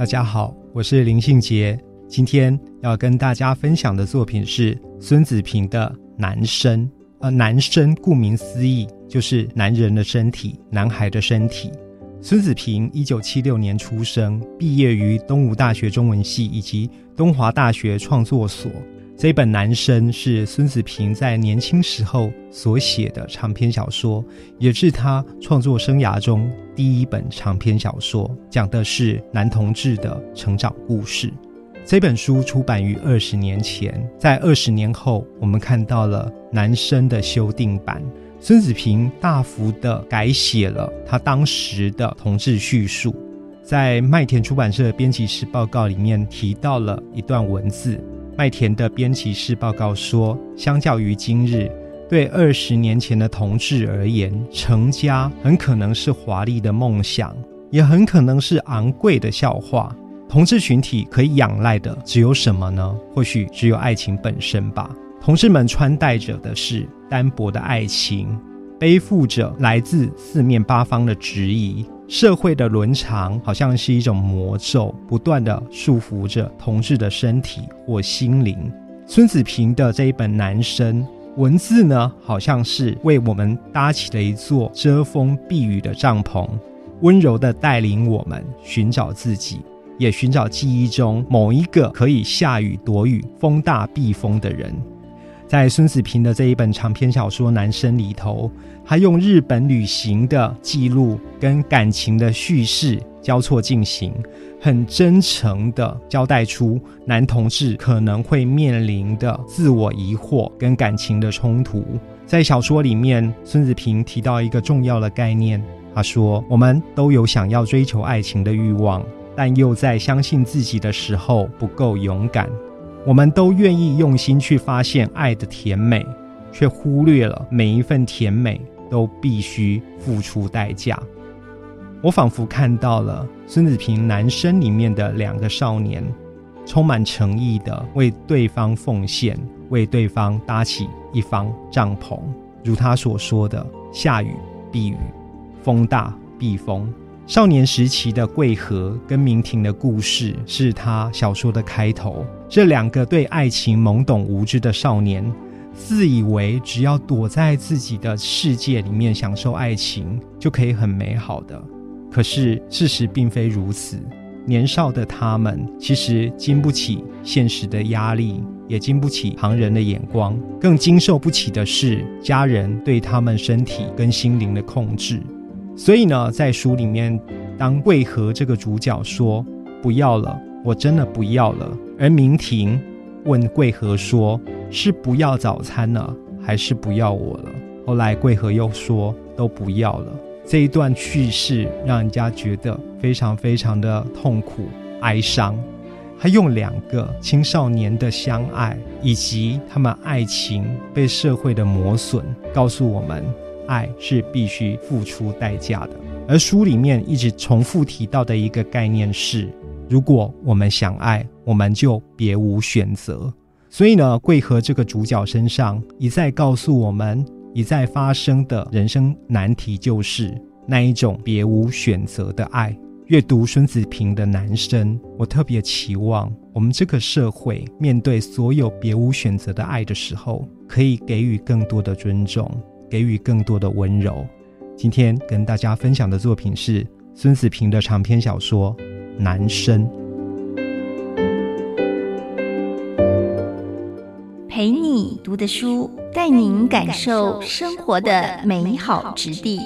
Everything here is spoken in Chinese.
大家好，我是林信杰。今天要跟大家分享的作品是孙子平的《男生》。呃，男生顾名思义就是男人的身体，男孩的身体。孙子平一九七六年出生，毕业于东吴大学中文系以及东华大学创作所。这本《男生》是孙子平在年轻时候所写的长篇小说，也是他创作生涯中第一本长篇小说，讲的是男同志的成长故事。这本书出版于二十年前，在二十年后，我们看到了《男生》的修订版。孙子平大幅的改写了他当时的同志叙述，在麦田出版社编辑室报告里面提到了一段文字。麦田的编辑室报告说，相较于今日，对二十年前的同志而言，成家很可能是华丽的梦想，也很可能是昂贵的笑话。同志群体可以仰赖的只有什么呢？或许只有爱情本身吧。同志们穿戴着的是单薄的爱情，背负着来自四面八方的质疑。社会的伦常好像是一种魔咒，不断的束缚着同志的身体或心灵。孙子平的这一本《男生》文字呢，好像是为我们搭起了一座遮风避雨的帐篷，温柔的带领我们寻找自己，也寻找记忆中某一个可以下雨躲雨、风大避风的人。在孙子平的这一本长篇小说《男生》里头，他用日本旅行的记录跟感情的叙事交错进行，很真诚的交代出男同志可能会面临的自我疑惑跟感情的冲突。在小说里面，孙子平提到一个重要的概念，他说：“我们都有想要追求爱情的欲望，但又在相信自己的时候不够勇敢。”我们都愿意用心去发现爱的甜美，却忽略了每一份甜美都必须付出代价。我仿佛看到了《孙子平男生》里面的两个少年，充满诚意的为对方奉献，为对方搭起一方帐篷。如他所说的：“下雨避雨，风大避风。”少年时期的桂和跟明婷的故事是他小说的开头。这两个对爱情懵懂无知的少年，自以为只要躲在自己的世界里面享受爱情，就可以很美好的。可是事实并非如此。年少的他们其实经不起现实的压力，也经不起旁人的眼光，更经受不起的是家人对他们身体跟心灵的控制。所以呢，在书里面，当桂和这个主角说“不要了，我真的不要了”，而明婷问桂和说：“是不要早餐了，还是不要我了？”后来桂和又说：“都不要了。”这一段叙事让人家觉得非常非常的痛苦哀伤。他用两个青少年的相爱，以及他们爱情被社会的磨损，告诉我们。爱是必须付出代价的，而书里面一直重复提到的一个概念是：如果我们想爱，我们就别无选择。所以呢，桂和这个主角身上一再告诉我们，一再发生的人生难题就是那一种别无选择的爱。阅读孙子平的男生，我特别期望我们这个社会面对所有别无选择的爱的时候，可以给予更多的尊重。给予更多的温柔。今天跟大家分享的作品是孙子平的长篇小说《男生》，陪你读的书，带您感受生活的美好之地。